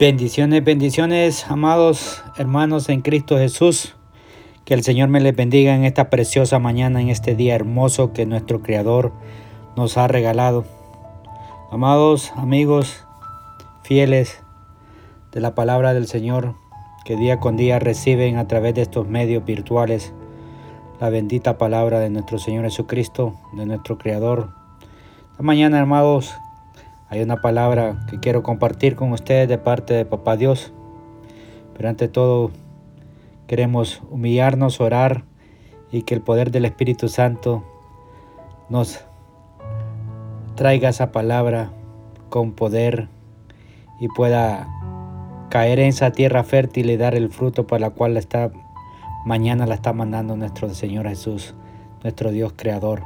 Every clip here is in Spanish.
Bendiciones, bendiciones, amados hermanos en Cristo Jesús. Que el Señor me les bendiga en esta preciosa mañana, en este día hermoso que nuestro Creador nos ha regalado. Amados amigos fieles de la palabra del Señor, que día con día reciben a través de estos medios virtuales la bendita palabra de nuestro Señor Jesucristo, de nuestro Creador. Esta mañana, hermanos, hay una palabra que quiero compartir con ustedes de parte de Papá Dios. Pero ante todo, queremos humillarnos, orar y que el poder del Espíritu Santo nos traiga esa palabra con poder y pueda caer en esa tierra fértil y dar el fruto para la cual está, mañana la está mandando nuestro Señor Jesús, nuestro Dios Creador.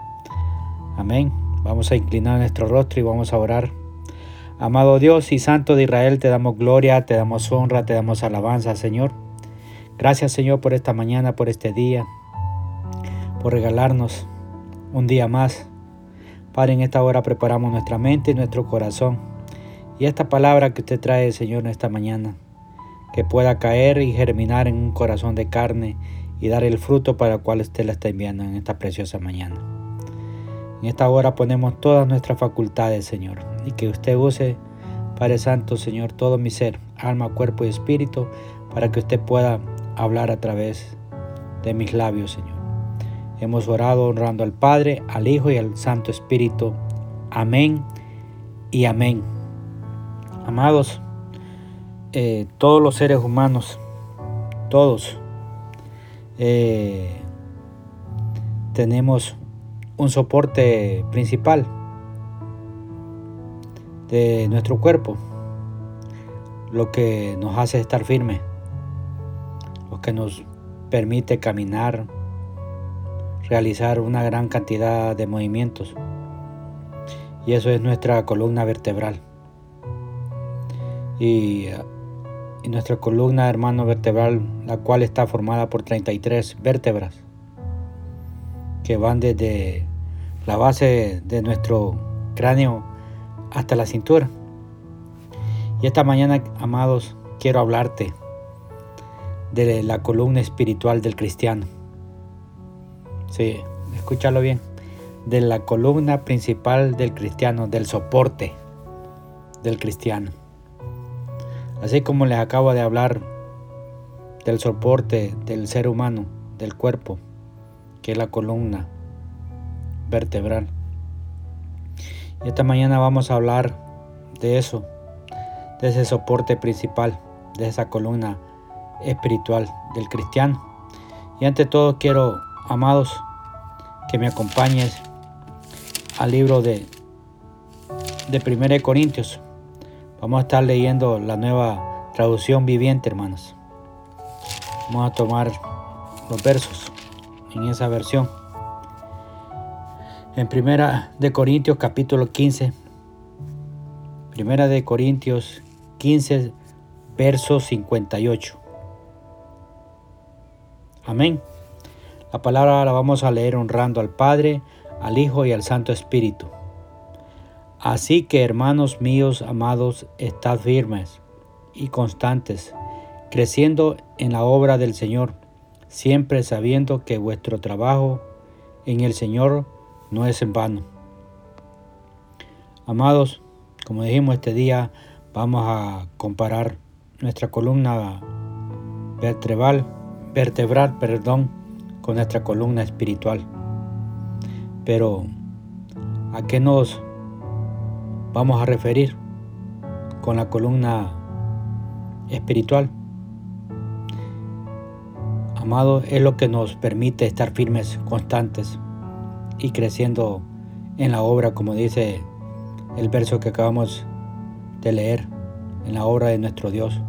Amén. Vamos a inclinar nuestro rostro y vamos a orar. Amado Dios y Santo de Israel, te damos gloria, te damos honra, te damos alabanza, Señor. Gracias, Señor, por esta mañana, por este día, por regalarnos un día más. Padre, en esta hora preparamos nuestra mente y nuestro corazón. Y esta palabra que usted trae, Señor, en esta mañana, que pueda caer y germinar en un corazón de carne y dar el fruto para el cual usted la está enviando en esta preciosa mañana. En esta hora ponemos todas nuestras facultades, Señor, y que usted use, Padre Santo, Señor, todo mi ser, alma, cuerpo y espíritu, para que usted pueda hablar a través de mis labios, Señor. Hemos orado honrando al Padre, al Hijo y al Santo Espíritu. Amén y amén. Amados, eh, todos los seres humanos, todos, eh, tenemos un soporte principal de nuestro cuerpo, lo que nos hace estar firme, lo que nos permite caminar, realizar una gran cantidad de movimientos. Y eso es nuestra columna vertebral. Y, y nuestra columna, hermano vertebral, la cual está formada por 33 vértebras que van desde la base de nuestro cráneo hasta la cintura. Y esta mañana, amados, quiero hablarte de la columna espiritual del cristiano. Sí, escúchalo bien. De la columna principal del cristiano, del soporte del cristiano. Así como les acabo de hablar del soporte del ser humano, del cuerpo, que es la columna vertebral. Esta mañana vamos a hablar de eso, de ese soporte principal, de esa columna espiritual del cristiano. Y ante todo quiero, amados, que me acompañes al libro de, de 1 Corintios. Vamos a estar leyendo la nueva traducción viviente, hermanos. Vamos a tomar los versos en esa versión. En Primera de Corintios capítulo 15. Primera de Corintios 15 verso 58. Amén. La palabra la vamos a leer honrando al Padre, al Hijo y al Santo Espíritu. Así que hermanos míos amados, estad firmes y constantes, creciendo en la obra del Señor siempre sabiendo que vuestro trabajo en el Señor no es en vano. Amados, como dijimos este día, vamos a comparar nuestra columna vertebral, vertebral, perdón, con nuestra columna espiritual. Pero, ¿a qué nos vamos a referir con la columna espiritual? Amado, es lo que nos permite estar firmes, constantes y creciendo en la obra, como dice el verso que acabamos de leer, en la obra de nuestro Dios.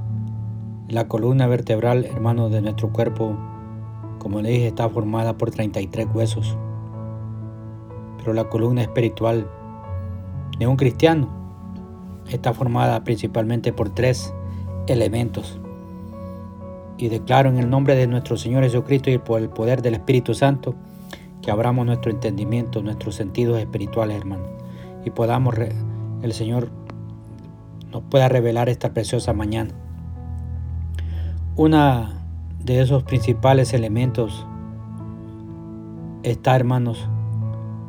La columna vertebral, hermano, de nuestro cuerpo, como le dije, está formada por 33 huesos. Pero la columna espiritual de un cristiano está formada principalmente por tres elementos y declaro en el nombre de nuestro Señor Jesucristo y por el poder del Espíritu Santo que abramos nuestro entendimiento, nuestros sentidos espirituales, hermano, y podamos, el Señor nos pueda revelar esta preciosa mañana. Una de esos principales elementos está, hermanos,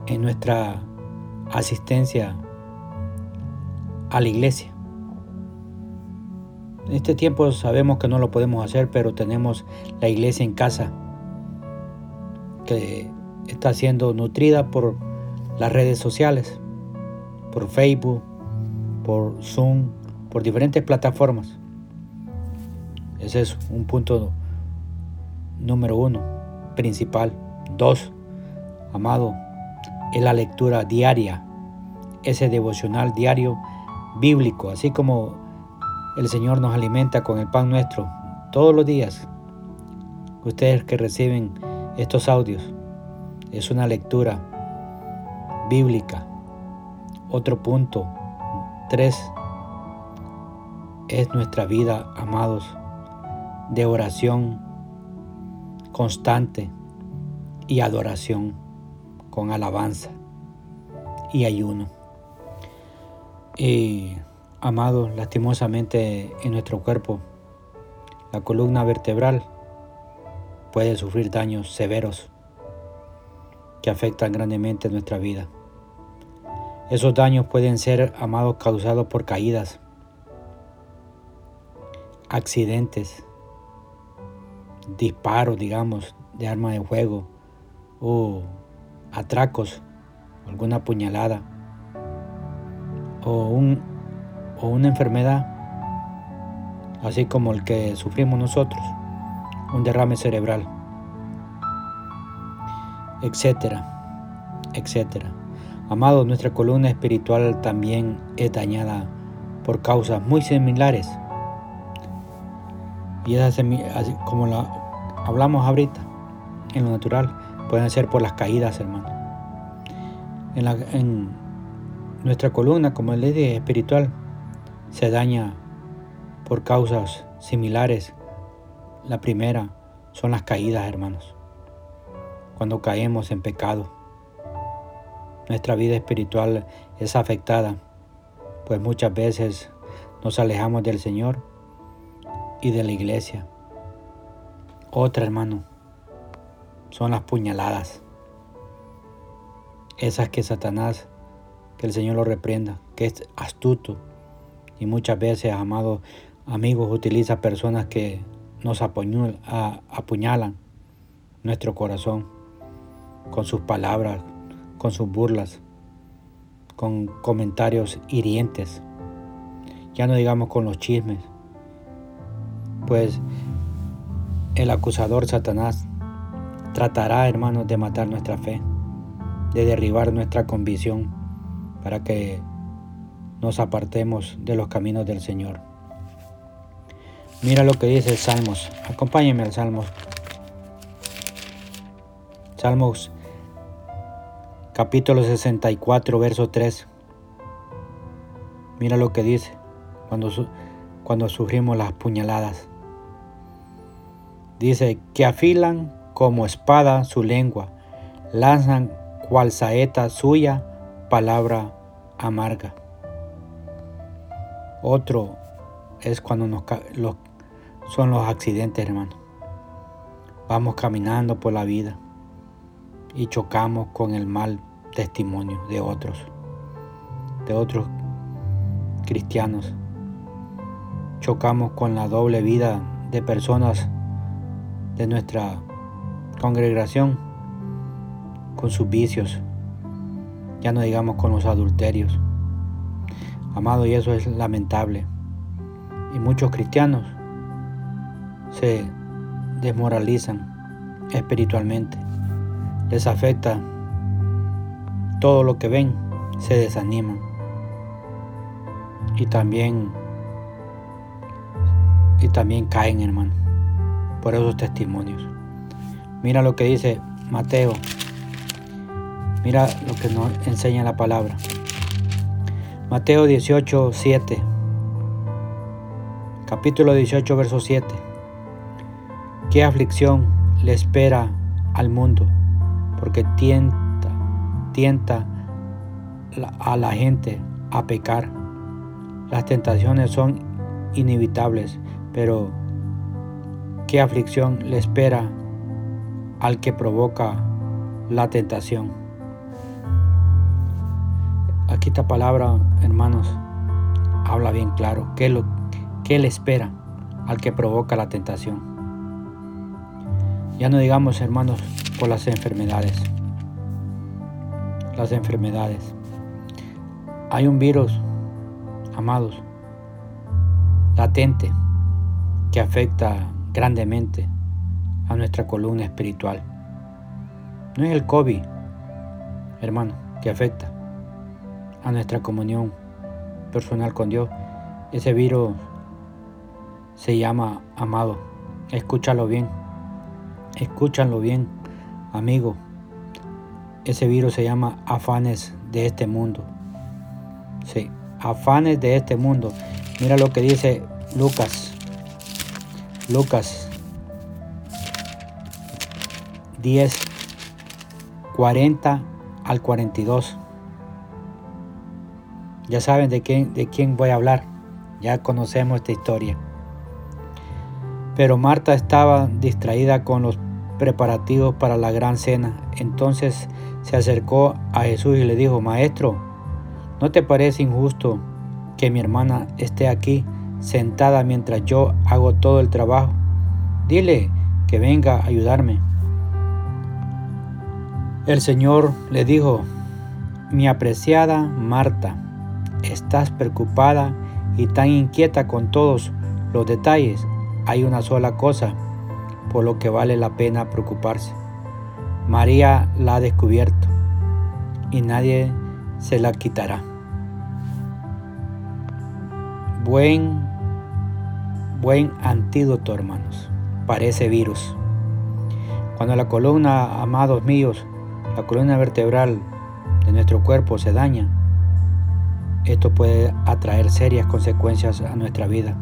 en nuestra asistencia a la iglesia. En este tiempo sabemos que no lo podemos hacer, pero tenemos la iglesia en casa que está siendo nutrida por las redes sociales, por Facebook, por Zoom, por diferentes plataformas. Ese es un punto número uno, principal. Dos, amado, es la lectura diaria, ese devocional diario bíblico, así como el Señor nos alimenta con el pan nuestro todos los días. Ustedes que reciben estos audios, es una lectura bíblica. Otro punto, tres, es nuestra vida, amados, de oración constante y adoración con alabanza y ayuno. Y amados, lastimosamente en nuestro cuerpo, la columna vertebral puede sufrir daños severos que afectan grandemente nuestra vida. Esos daños pueden ser, amados, causados por caídas, accidentes, disparos, digamos, de arma de fuego o atracos, alguna puñalada o, un, o una enfermedad, así como el que sufrimos nosotros, un derrame cerebral, etcétera, etcétera. Amado, nuestra columna espiritual también es dañada por causas muy similares y esas como la hablamos ahorita, en lo natural, pueden ser por las caídas, hermano. En, en nuestra columna, como el dije, espiritual, se daña por causas similares. La primera son las caídas, hermanos. Cuando caemos en pecado, nuestra vida espiritual es afectada, pues muchas veces nos alejamos del Señor y de la iglesia. Otra, hermano, son las puñaladas. Esas que Satanás, que el Señor lo reprenda, que es astuto. Y muchas veces, amados amigos, utiliza personas que nos apuñalan nuestro corazón con sus palabras, con sus burlas, con comentarios hirientes. Ya no digamos con los chismes, pues el acusador Satanás tratará, hermanos, de matar nuestra fe, de derribar nuestra convicción para que nos apartemos de los caminos del Señor. Mira lo que dice el Salmos. Acompáñenme al Salmos. Salmos capítulo 64, verso 3. Mira lo que dice cuando, cuando sufrimos las puñaladas. Dice que afilan como espada su lengua, lanzan cual saeta suya palabra amarga. Otro es cuando nos, son los accidentes, hermano. Vamos caminando por la vida y chocamos con el mal testimonio de otros, de otros cristianos. Chocamos con la doble vida de personas de nuestra congregación con sus vicios, ya no digamos con los adulterios. Amado, y eso es lamentable. Y muchos cristianos se desmoralizan espiritualmente. Les afecta todo lo que ven, se desaniman. Y también y también caen, hermano por esos testimonios. Mira lo que dice Mateo. Mira lo que nos enseña la palabra. Mateo 18, 7. Capítulo 18, verso 7. ¿Qué aflicción le espera al mundo? Porque tienta, tienta a la gente a pecar. Las tentaciones son inevitables, pero ¿qué aflicción le espera al que provoca la tentación? Aquí esta palabra, hermanos, habla bien claro. ¿Qué, lo, qué le espera al que provoca la tentación? Ya no digamos, hermanos, por las enfermedades. Las enfermedades. Hay un virus, amados, latente, que afecta grandemente a nuestra columna espiritual. No es el COVID, hermano, que afecta a nuestra comunión personal con Dios. Ese virus se llama amado. Escúchalo bien. Escúchalo bien, amigo. Ese virus se llama afanes de este mundo. Sí, afanes de este mundo. Mira lo que dice Lucas. Lucas 10, 40 al 42. Ya saben de quién, de quién voy a hablar. Ya conocemos esta historia. Pero Marta estaba distraída con los preparativos para la gran cena. Entonces se acercó a Jesús y le dijo, Maestro, ¿no te parece injusto que mi hermana esté aquí sentada mientras yo hago todo el trabajo? Dile que venga a ayudarme. El Señor le dijo, mi apreciada Marta, estás preocupada y tan inquieta con todos los detalles. Hay una sola cosa por lo que vale la pena preocuparse. María la ha descubierto y nadie se la quitará. Buen, buen antídoto, hermanos, parece virus. Cuando la columna, amados míos, la columna vertebral de nuestro cuerpo se daña, esto puede atraer serias consecuencias a nuestra vida.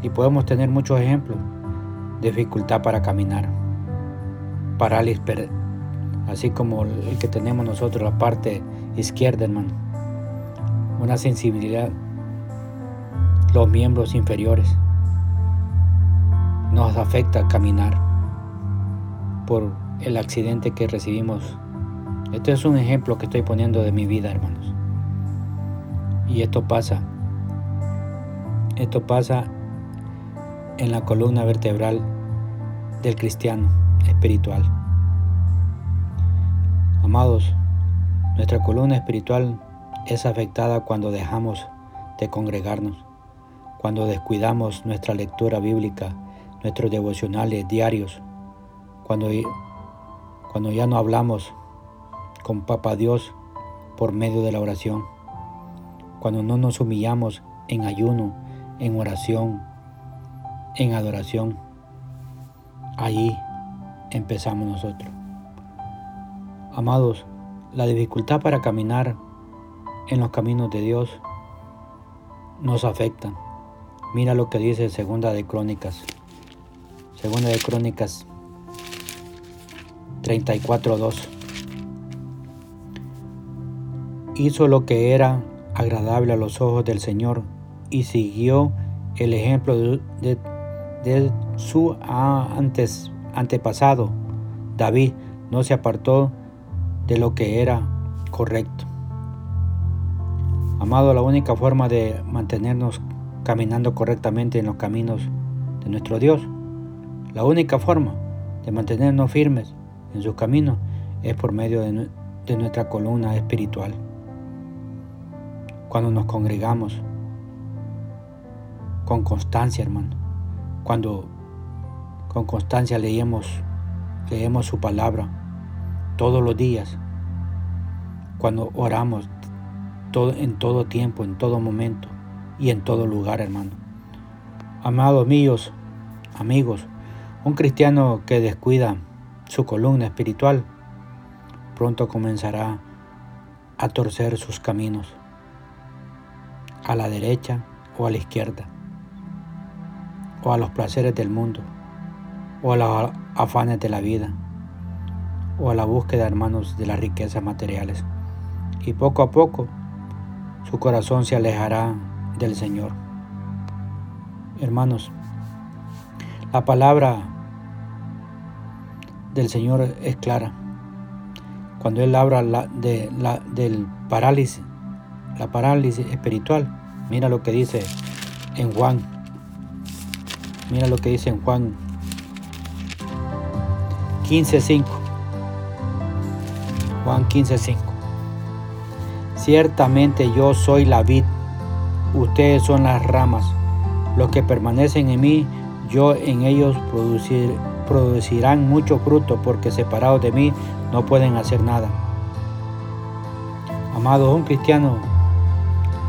Y podemos tener muchos ejemplos. Dificultad para caminar, parálisis, así como el que tenemos nosotros, la parte izquierda, hermano. Una sensibilidad, los miembros inferiores. Nos afecta caminar por el accidente que recibimos. Este es un ejemplo que estoy poniendo de mi vida, hermanos. Y esto pasa. Esto pasa en la columna vertebral del cristiano espiritual. Amados, nuestra columna espiritual es afectada cuando dejamos de congregarnos, cuando descuidamos nuestra lectura bíblica, nuestros devocionales diarios, cuando, cuando ya no hablamos con Papa Dios por medio de la oración cuando no nos humillamos en ayuno, en oración, en adoración, allí empezamos nosotros. Amados, la dificultad para caminar en los caminos de Dios nos afecta. Mira lo que dice Segunda de Crónicas. Segunda de Crónicas 34.2. Hizo lo que era agradable a los ojos del Señor y siguió el ejemplo de, su antes, antepasado. David no se apartó de lo que era correcto. Amado, la única forma de mantenernos caminando correctamente en los caminos de nuestro Dios, la única forma de mantenernos firmes en sus caminos es por medio de nuestra columna espiritual cuando nos congregamos con constancia, hermano. Cuando con constancia leemos, leemos su palabra todos los días. Cuando oramos todo, en todo tiempo, en todo momento y en todo lugar, hermano. Amados míos, amigos, un cristiano que descuida su columna espiritual pronto comenzará a torcer sus caminos a la derecha o a la izquierda, o a los placeres del mundo, o a los afanes de la vida, o a la búsqueda, hermanos, de las riquezas materiales. Y poco a poco su corazón se alejará del Señor. Hermanos, la palabra del Señor es clara. Cuando Él habla de la, del parálisis, la parálisis espiritual, mira lo que dice en Juan. Mira lo que dice en Juan 15.5. Juan 15.5. Ciertamente yo soy la vid, ustedes son las ramas. Los que permanecen en mí, yo en ellos producir, producirán mucho fruto, porque separados de mí no pueden hacer nada. Amado, un cristiano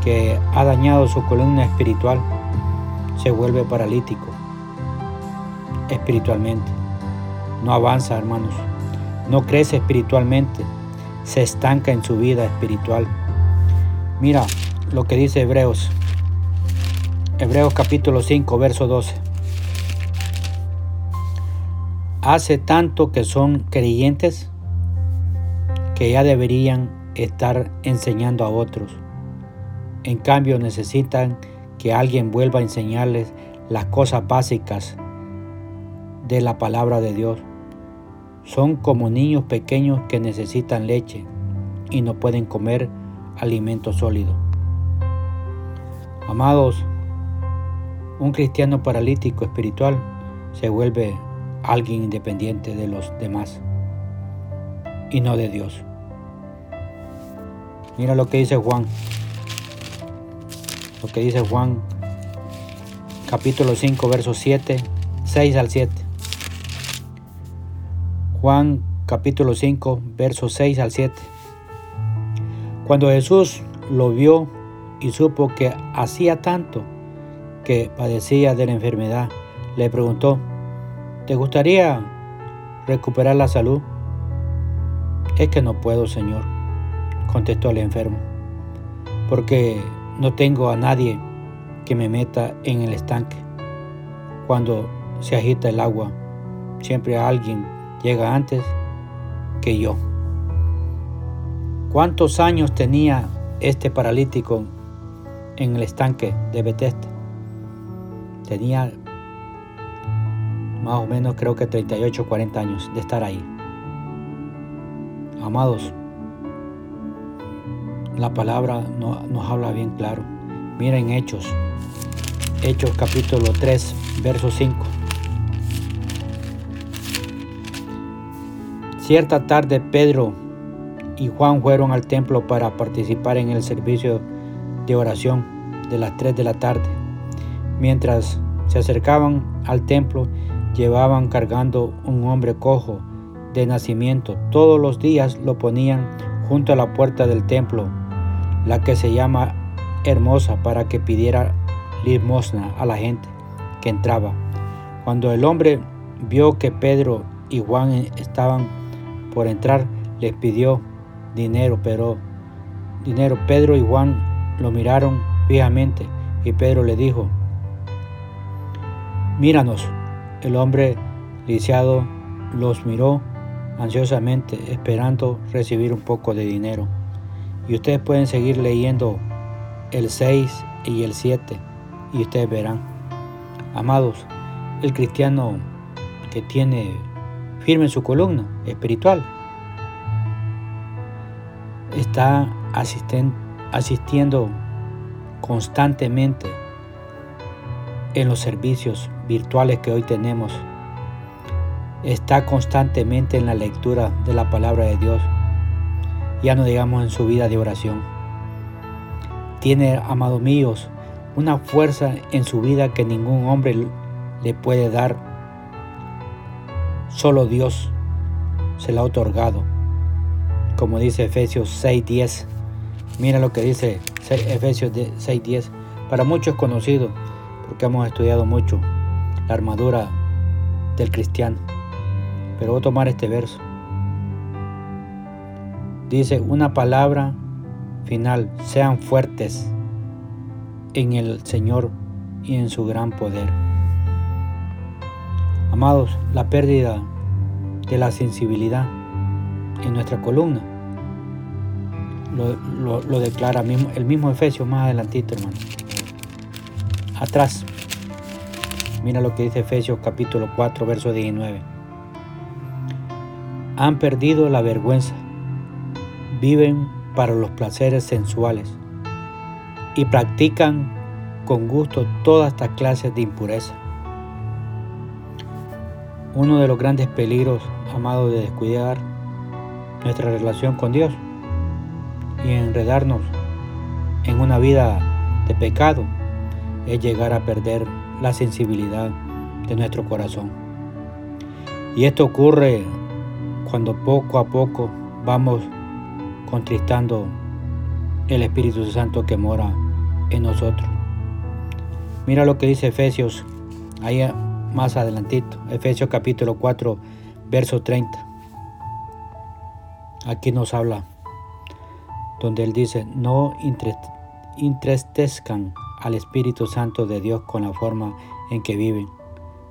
que ha dañado su columna espiritual se vuelve paralítico espiritualmente. No avanza, hermanos. No crece espiritualmente. Se estanca en su vida espiritual. Mira lo que dice Hebreos. Hebreos capítulo 5, verso 12. Hace tanto que son creyentes que ya deberían estar enseñando a otros. En cambio necesitan que alguien vuelva a enseñarles las cosas básicas de la palabra de Dios. Son como niños pequeños que necesitan leche y no pueden comer alimento sólido. Amados, un cristiano paralítico espiritual se vuelve alguien independiente de los demás y no de Dios. Mira lo que dice Juan. Lo que dice Juan capítulo 5 versos 7, 6 al 7. Juan capítulo 5 versos 6 al 7. Cuando Jesús lo vio y supo que hacía tanto que padecía de la enfermedad, le preguntó, ¿te gustaría recuperar la salud? Es que no puedo, Señor, contestó el enfermo, porque no tengo a nadie que me meta en el estanque. Cuando se agita el agua, siempre alguien llega antes que yo. ¿Cuántos años tenía este paralítico en el estanque de Bethesda? Tenía más o menos creo que 38 40 años de estar ahí. Amados, la palabra nos habla bien claro. Miren Hechos, Hechos capítulo 3, verso 5. Cierta tarde Pedro y Juan fueron al templo para participar en el servicio de oración de las 3 de la tarde. Mientras se acercaban al templo, llevaban cargando un hombre cojo de nacimiento. Todos los días lo ponían junto a la puerta del templo, la que se llama hermosa, para que pidiera limosna a la gente que entraba. Cuando el hombre vio que Pedro y Juan estaban por entrar, les pidió dinero, pero dinero. Pedro y Juan lo miraron fijamente y Pedro le dijo, míranos. El hombre lisiado los miró ansiosamente esperando recibir un poco de dinero. Y ustedes pueden seguir leyendo el 6 y el 7 y ustedes verán. Amados, el cristiano que tiene firme su columna espiritual está asistiendo constantemente en los servicios virtuales que hoy tenemos está constantemente en la lectura de la palabra de Dios, ya no digamos en su vida de oración. Tiene, amados míos, una fuerza en su vida que ningún hombre le puede dar. Solo Dios se la ha otorgado. Como dice Efesios 6:10. Mira lo que dice Efesios 6:10. Para muchos es conocido porque hemos estudiado mucho la armadura del cristiano. Pero voy a tomar este verso. Dice una palabra final, sean fuertes en el Señor y en su gran poder. Amados, la pérdida de la sensibilidad en nuestra columna lo, declara el mismo Efesios más adelantito, hermano. Atrás. Mira lo que dice Efesios capítulo 4, verso 19. Han perdido la vergüenza. Viven para los placeres sensuales y practican con gusto todas estas clases de impureza. Uno de los grandes peligros, amado, de descuidar nuestra relación con Dios y enredarnos en una vida de pecado es llegar a perder la sensibilidad de nuestro corazón. Y esto ocurre cuando poco a poco vamos contristando el Espíritu Santo que mora en nosotros. Mira lo que dice Efesios, ahí más adelantito, Efesios capítulo 4, verso 30. Aquí nos habla, donde él dice, no entristezcan al Espíritu Santo de Dios con la forma en que viven.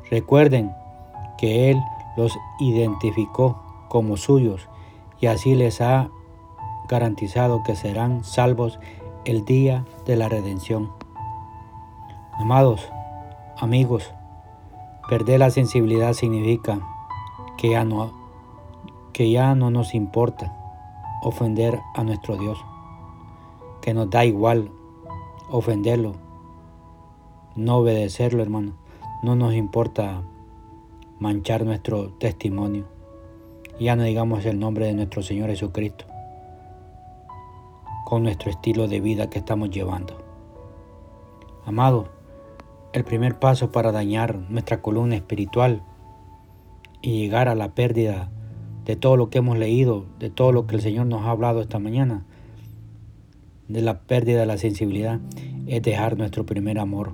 Recuerden que Él los identificó como suyos y así les ha garantizado que serán salvos el día de la redención. Amados, amigos, perder la sensibilidad significa que ya no, que ya no nos importa ofender a nuestro Dios, que nos da igual ofenderlo, no obedecerlo, hermano. No nos importa manchar nuestro testimonio. Ya no digamos el nombre de nuestro Señor Jesucristo con nuestro estilo de vida que estamos llevando. Amado, el primer paso para dañar nuestra columna espiritual y llegar a la pérdida de todo lo que hemos leído, de todo lo que el Señor nos ha hablado esta mañana, de la pérdida de la sensibilidad, es dejar nuestro primer amor,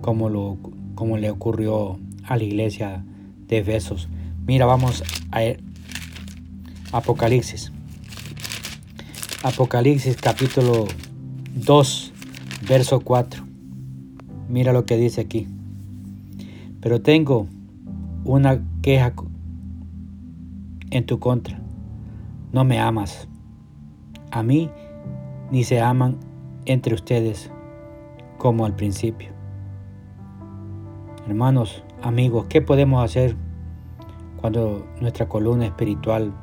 como, lo, como le ocurrió a la iglesia de Efesos. Mira, vamos a Apocalipsis. Apocalipsis capítulo 2, verso 4. Mira lo que dice aquí. Pero tengo una queja en tu contra. No me amas. A mí ni se aman entre ustedes como al principio. Hermanos, amigos, ¿qué podemos hacer cuando nuestra columna espiritual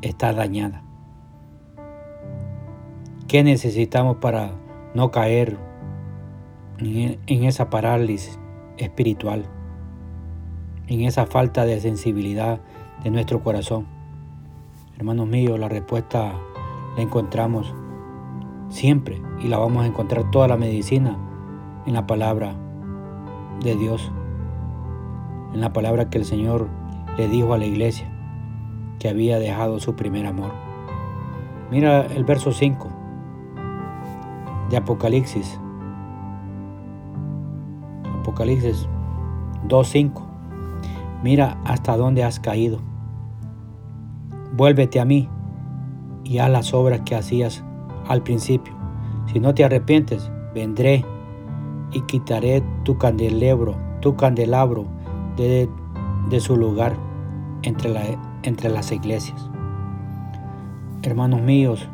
está dañada? ¿Qué necesitamos para no caer en esa parálisis espiritual, en esa falta de sensibilidad de nuestro corazón? Hermanos míos, la respuesta la encontramos siempre y la vamos a encontrar toda la medicina en la palabra de Dios, en la palabra que el Señor le dijo a la iglesia que había dejado su primer amor. Mira el verso 5 de Apocalipsis. Apocalipsis 2.5. Mira hasta dónde has caído. Vuélvete a mí y haz las obras que hacías al principio. Si no te arrepientes, vendré y quitaré tu candelabro, tu candelabro de, de su lugar entre, la, entre las iglesias. Hermanos míos,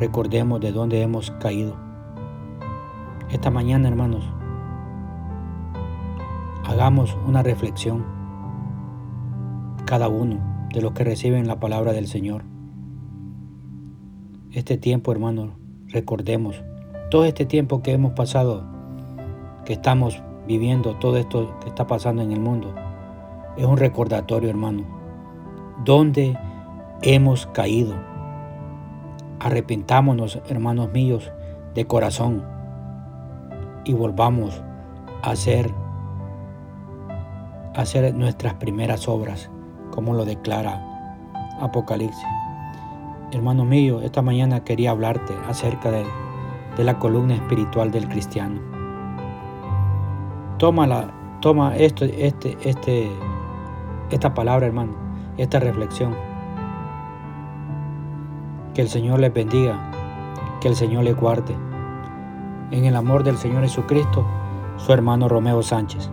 recordemos de dónde hemos caído. Esta mañana, hermanos, hagamos una reflexión, cada uno de los que reciben la palabra del Señor. Este tiempo, hermanos, recordemos, todo este tiempo que hemos pasado, que estamos viviendo, todo esto que está pasando en el mundo, es un recordatorio, hermano, donde hemos caído Arrepentámonos, hermanos míos, de corazón y volvamos a hacer, hacer nuestras primeras obras, como lo declara Apocalipsis. Hermano mío, esta mañana quería hablarte acerca de, de la columna espiritual del cristiano. Tómala, toma esto, este, este, esta palabra, hermano, esta reflexión que el Señor les bendiga, que el Señor les guarde. En el amor del Señor Jesucristo, su hermano Romeo Sánchez.